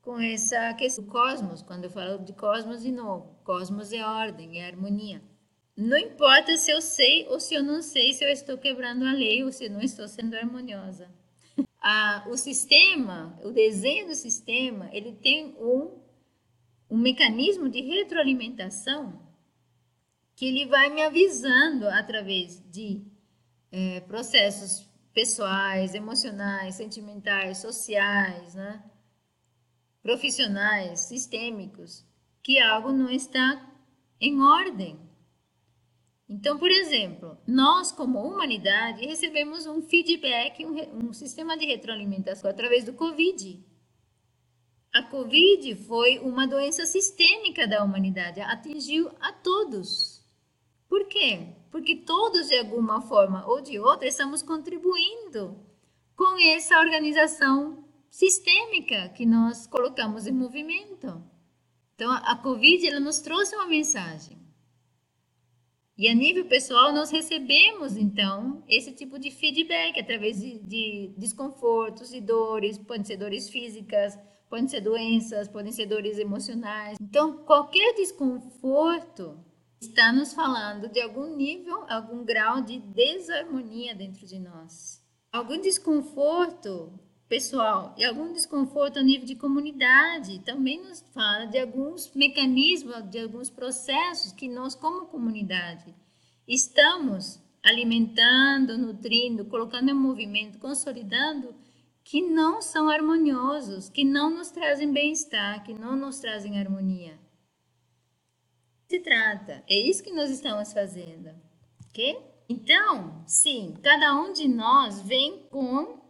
com essa questão do cosmos, quando eu falo de cosmos de novo, cosmos é ordem, é harmonia. Não importa se eu sei ou se eu não sei, se eu estou quebrando a lei ou se não estou sendo harmoniosa. Ah, o sistema, o desenho do sistema, ele tem um, um mecanismo de retroalimentação que ele vai me avisando através de é, processos pessoais, emocionais, sentimentais, sociais, né? profissionais, sistêmicos, que algo não está em ordem. Então, por exemplo, nós, como humanidade, recebemos um feedback, um, um sistema de retroalimentação através do Covid. A Covid foi uma doença sistêmica da humanidade, atingiu a todos. Por quê? Porque todos, de alguma forma ou de outra, estamos contribuindo com essa organização sistêmica que nós colocamos em movimento. Então, a Covid ela nos trouxe uma mensagem. E a nível pessoal, nós recebemos, então, esse tipo de feedback através de, de desconfortos e dores, podem ser dores físicas, podem ser doenças, podem ser dores emocionais. Então, qualquer desconforto está nos falando de algum nível, algum grau de desarmonia dentro de nós. Algum desconforto pessoal e algum desconforto a nível de comunidade. Também nos fala de alguns mecanismos, de alguns processos que nós, como comunidade, estamos alimentando, nutrindo, colocando em movimento, consolidando, que não são harmoniosos, que não nos trazem bem-estar, que não nos trazem harmonia. Se trata, é isso que nós estamos fazendo, ok? Então, sim, cada um de nós vem com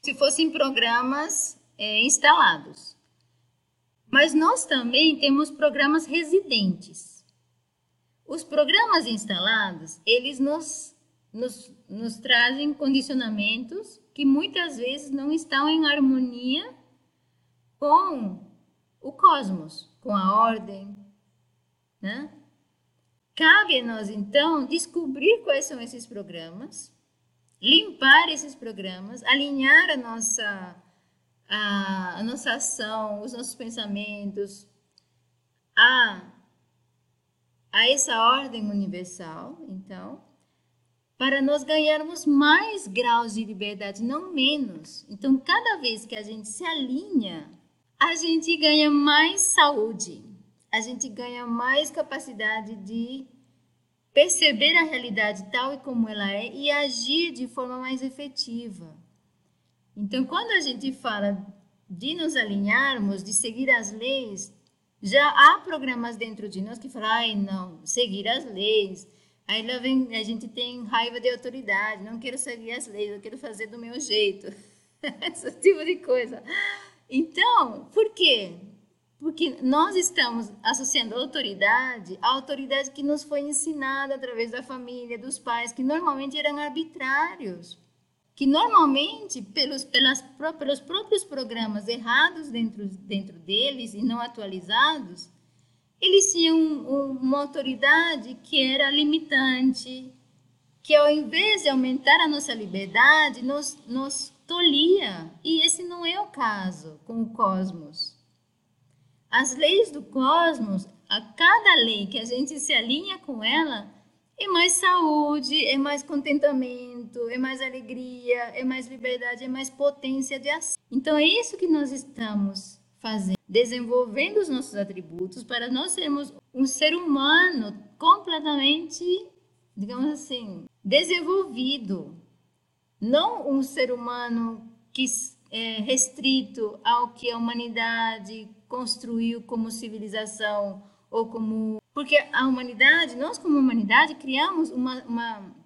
se fossem programas é, instalados. Mas nós também temos programas residentes. Os programas instalados, eles nos, nos, nos trazem condicionamentos que muitas vezes não estão em harmonia com o cosmos, com a ordem, né? Cabe a nós, então, descobrir quais são esses programas limpar esses programas, alinhar a nossa, a, a nossa ação, os nossos pensamentos a, a essa ordem universal, então, para nós ganharmos mais graus de liberdade, não menos. Então, cada vez que a gente se alinha, a gente ganha mais saúde, a gente ganha mais capacidade de perceber a realidade tal e como ela é e agir de forma mais efetiva. Então, quando a gente fala de nos alinharmos, de seguir as leis, já há programas dentro de nós que falam, ai, não, seguir as leis. Aí lá vem, a gente tem raiva de autoridade, não quero seguir as leis, eu quero fazer do meu jeito. Esse tipo de coisa. Então, por quê? Porque nós estamos associando autoridade à autoridade que nos foi ensinada através da família, dos pais, que normalmente eram arbitrários, que normalmente, pelos, pelas, pelos próprios programas errados dentro, dentro deles e não atualizados, eles tinham uma autoridade que era limitante, que ao invés de aumentar a nossa liberdade, nos, nos tolia. E esse não é o caso com o cosmos. As leis do cosmos, a cada lei que a gente se alinha com ela, é mais saúde, é mais contentamento, é mais alegria, é mais liberdade, é mais potência de ação. Então é isso que nós estamos fazendo, desenvolvendo os nossos atributos para nós sermos um ser humano completamente, digamos assim, desenvolvido, não um ser humano que é restrito ao que a humanidade construiu como civilização ou como. Porque a humanidade, nós como humanidade, criamos uma, uma,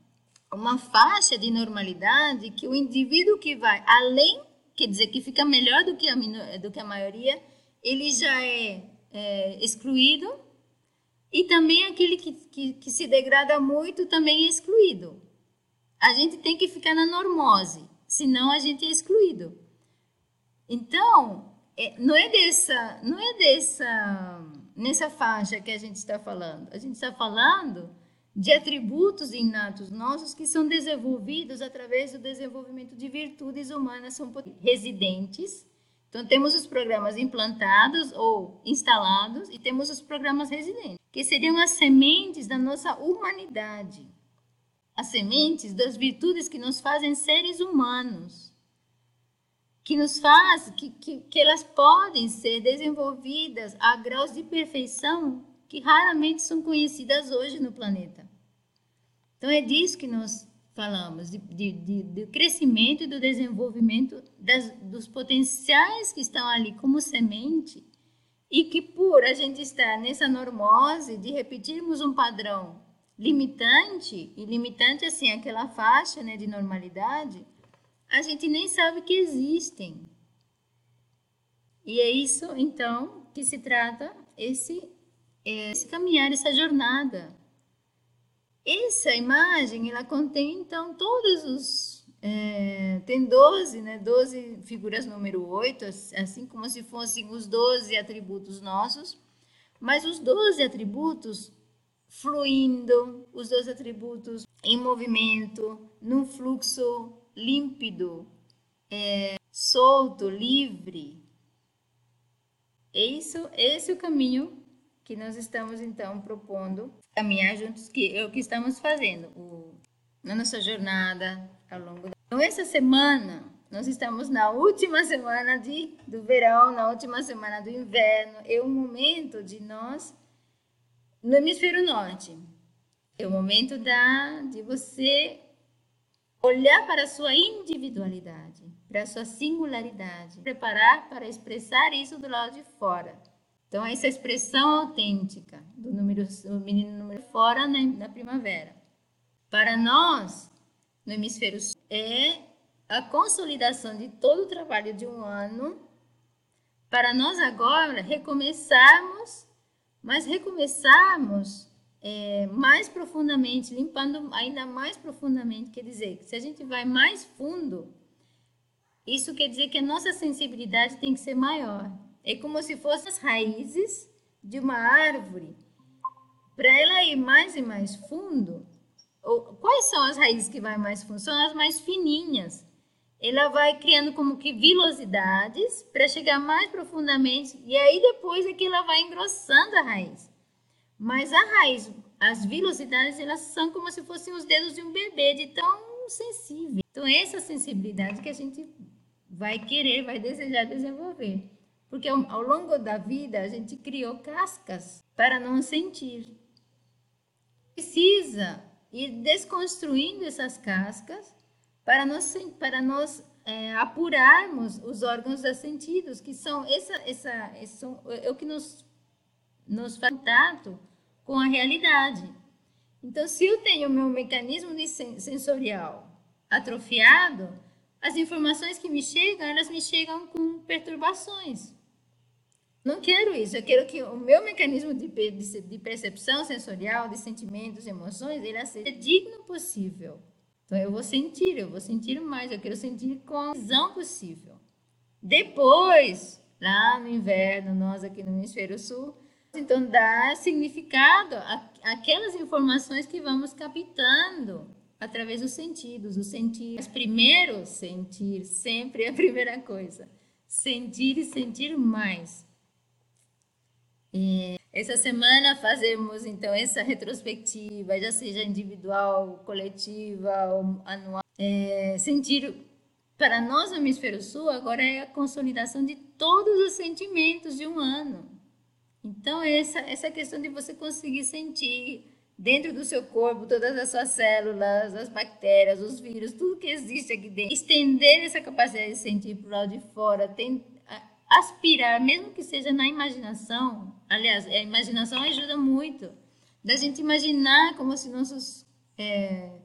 uma faixa de normalidade que o indivíduo que vai além, quer dizer, que fica melhor do que a, do que a maioria, ele já é, é excluído e também aquele que, que, que, se degrada muito também é excluído. A gente tem que ficar na normose, senão a gente é excluído. Então, é, não é dessa, não é dessa nessa faixa que a gente está falando? A gente está falando de atributos inatos nossos que são desenvolvidos através do desenvolvimento de virtudes humanas são residentes. Então temos os programas implantados ou instalados e temos os programas residentes, que seriam as sementes da nossa humanidade. As sementes das virtudes que nos fazem seres humanos. Que nos faz que, que, que elas podem ser desenvolvidas a graus de perfeição que raramente são conhecidas hoje no planeta. Então, é disso que nós falamos, de, de, do crescimento e do desenvolvimento das, dos potenciais que estão ali como semente e que por a gente estar nessa normose de repetirmos um padrão limitante, e limitante assim, aquela faixa né, de normalidade, a gente nem sabe que existem. E é isso, então, que se trata esse é, esse caminhar, essa jornada. Essa imagem, ela contém, então, todos os... É, tem 12, né? 12 figuras número 8, assim como se fossem os 12 atributos nossos, mas os 12 atributos fluindo, os 12 atributos em movimento, num fluxo límpido, é, solto, livre. Isso, esse é o caminho que nós estamos então propondo caminhar juntos, que é o que estamos fazendo o, na nossa jornada ao longo da... Então, essa semana, nós estamos na última semana de, do verão, na última semana do inverno, é o momento de nós, no hemisfério norte, é o momento da, de você olhar para a sua individualidade, para a sua singularidade, preparar para expressar isso do lado de fora. Então, essa expressão autêntica do número, o menino número fora na, na primavera. Para nós, no hemisfério sul, é a consolidação de todo o trabalho de um ano para nós agora recomeçarmos, mas recomeçarmos é, mais profundamente, limpando ainda mais profundamente. Quer dizer, que se a gente vai mais fundo, isso quer dizer que a nossa sensibilidade tem que ser maior. É como se fossem as raízes de uma árvore. Para ela ir mais e mais fundo, ou, quais são as raízes que vai mais fundo? São as mais fininhas. Ela vai criando como que vilosidades para chegar mais profundamente e aí depois é que ela vai engrossando a raiz. Mas a raiz, as vilosidades, elas são como se fossem os dedos de um bebê, de tão sensível. Então, essa sensibilidade que a gente vai querer, vai desejar desenvolver. Porque ao longo da vida a gente criou cascas para não sentir. Precisa ir desconstruindo essas cascas para nós, para nós é, apurarmos os órgãos dos sentidos, que são essa, essa, essa, é o que nos, nos faz contato com a realidade. Então, se eu tenho o meu mecanismo sensorial atrofiado, as informações que me chegam, elas me chegam com perturbações. Não quero isso. Eu quero que o meu mecanismo de, de percepção sensorial, de sentimentos, emoções, ele seja digno possível. Então eu vou sentir, eu vou sentir mais, eu quero sentir com a visão possível. Depois, lá no inverno, nós aqui no hemisfério sul, então dá significado àquelas informações que vamos captando através dos sentidos. O sentir, mas primeiro sentir sempre é a primeira coisa. Sentir e sentir mais. E essa semana fazemos então essa retrospectiva, já seja individual, coletiva ou anual. É, sentir para nós no Hemisfério Sul agora é a consolidação de todos os sentimentos de um ano. Então essa essa questão de você conseguir sentir dentro do seu corpo todas as suas células, as bactérias, os vírus, tudo que existe aqui dentro, estender essa capacidade de sentir para o lado de fora, tem, aspirar, mesmo que seja na imaginação, aliás, a imaginação ajuda muito, da gente imaginar como se nossos é,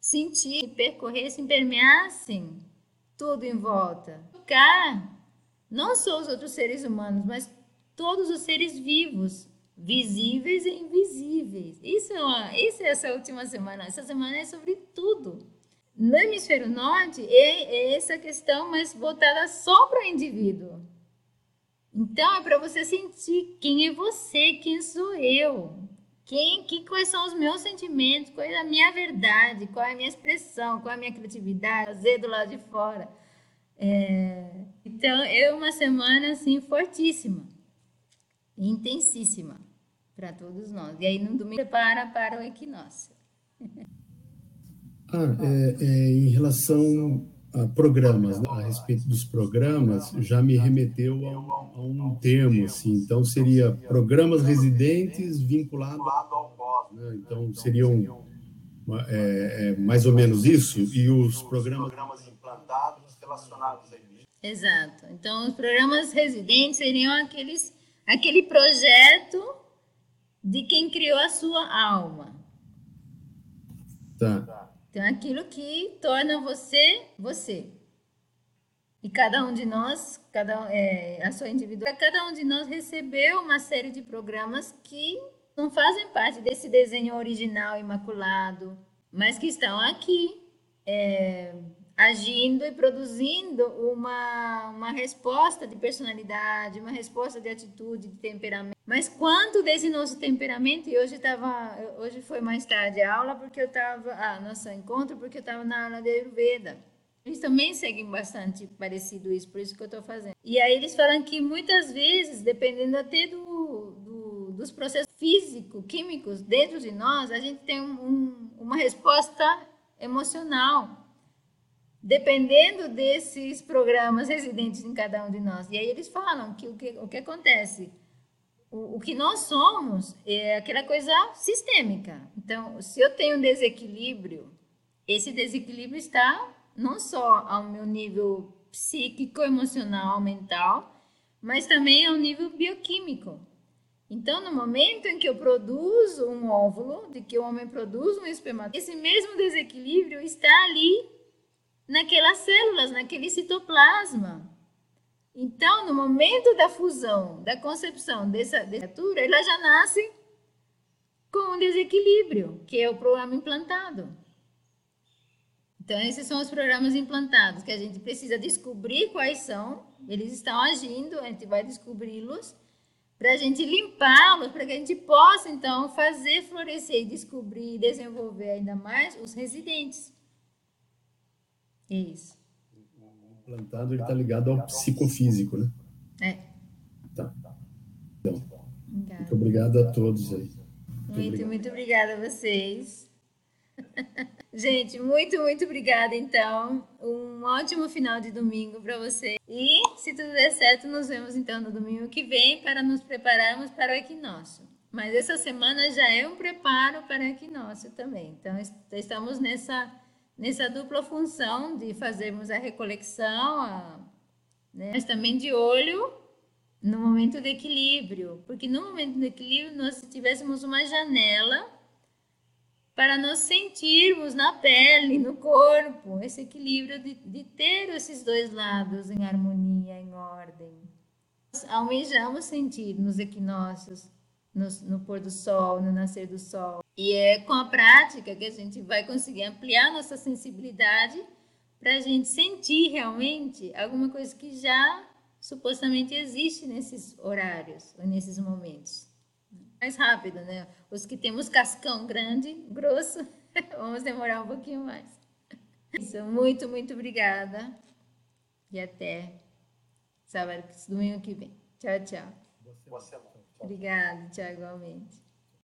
sentidos percorressem, permeassem tudo em volta. Tocar não só os outros seres humanos, mas todos os seres vivos, visíveis e invisíveis. Isso é, uma, isso é essa última semana. Essa semana é sobre tudo. No hemisfério norte, é, é essa questão mais voltada só para o indivíduo. Então é para você sentir quem é você, quem sou eu, quem, que, quais são os meus sentimentos, qual é a minha verdade, qual é a minha expressão, qual é a minha criatividade, fazer do lado de fora. É, então é uma semana assim fortíssima, intensíssima para todos nós. E aí no domingo prepara para o equinócio. Ah, é, é, em relação a programas, né? a respeito dos programas, já me remeteu a um, a um termo, assim, então seria programas residentes vinculados ao pós, né? então seriam é, é, mais ou menos isso, e os programas implantados relacionados a isso. Exato, então os programas residentes seriam aqueles, aquele projeto de quem criou a sua alma. Tá. Então, é aquilo que torna você você. E cada um de nós, cada é, a sua individual, cada um de nós recebeu uma série de programas que não fazem parte desse desenho original imaculado, mas que estão aqui é, agindo e produzindo uma, uma resposta de personalidade, uma resposta de atitude, de temperamento. Mas quanto desse nosso temperamento, e hoje estava, hoje foi mais tarde a aula porque eu estava, ah, nosso encontro porque eu estava na aula de Ayurveda. Eles também seguem bastante parecido isso, por isso que eu estou fazendo. E aí eles falam que muitas vezes, dependendo até do, do dos processos físicos, químicos dentro de nós, a gente tem um, um, uma resposta emocional dependendo desses programas residentes em cada um de nós. E aí eles falam que o que, o que acontece? O, o que nós somos é aquela coisa sistêmica. Então, se eu tenho um desequilíbrio, esse desequilíbrio está não só ao meu nível psíquico, emocional, mental, mas também ao nível bioquímico. Então, no momento em que eu produzo um óvulo, de que o homem produz um espermatozoide, esse mesmo desequilíbrio está ali naquelas células, naquele citoplasma. Então, no momento da fusão, da concepção dessa criatura, ela já nasce com um desequilíbrio, que é o programa implantado. Então, esses são os programas implantados, que a gente precisa descobrir quais são, eles estão agindo, a gente vai descobri-los, para a gente limpá-los, para que a gente possa, então, fazer florescer, descobrir e desenvolver ainda mais os residentes. Isso. O implantado ele está ligado ao psicofísico, né? É. Tá. Então, muito obrigado a todos aí. Muito, muito, muito obrigada a vocês. Gente, muito, muito obrigada, então. Um ótimo final de domingo para você. E, se tudo der certo, nos vemos, então, no domingo que vem para nos prepararmos para o equinócio. Mas essa semana já é um preparo para o equinócio também. Então, estamos nessa nessa dupla função de fazermos a recolecção, a, né, mas também de olho no momento de equilíbrio, porque no momento do equilíbrio nós tivéssemos uma janela para nós sentirmos na pele, no corpo, esse equilíbrio de, de ter esses dois lados em harmonia, em ordem. Nós almejamos sentir nos equinócios no, no pôr do sol, no nascer do sol. E é com a prática que a gente vai conseguir ampliar nossa sensibilidade para a gente sentir realmente alguma coisa que já supostamente existe nesses horários, ou nesses momentos. Mais rápido, né? Os que temos cascão grande, grosso, vamos demorar um pouquinho mais. Isso, muito, muito obrigada. E até sábado, domingo que vem. Tchau, tchau. Boa semana. Obrigada, Tiago, igualmente.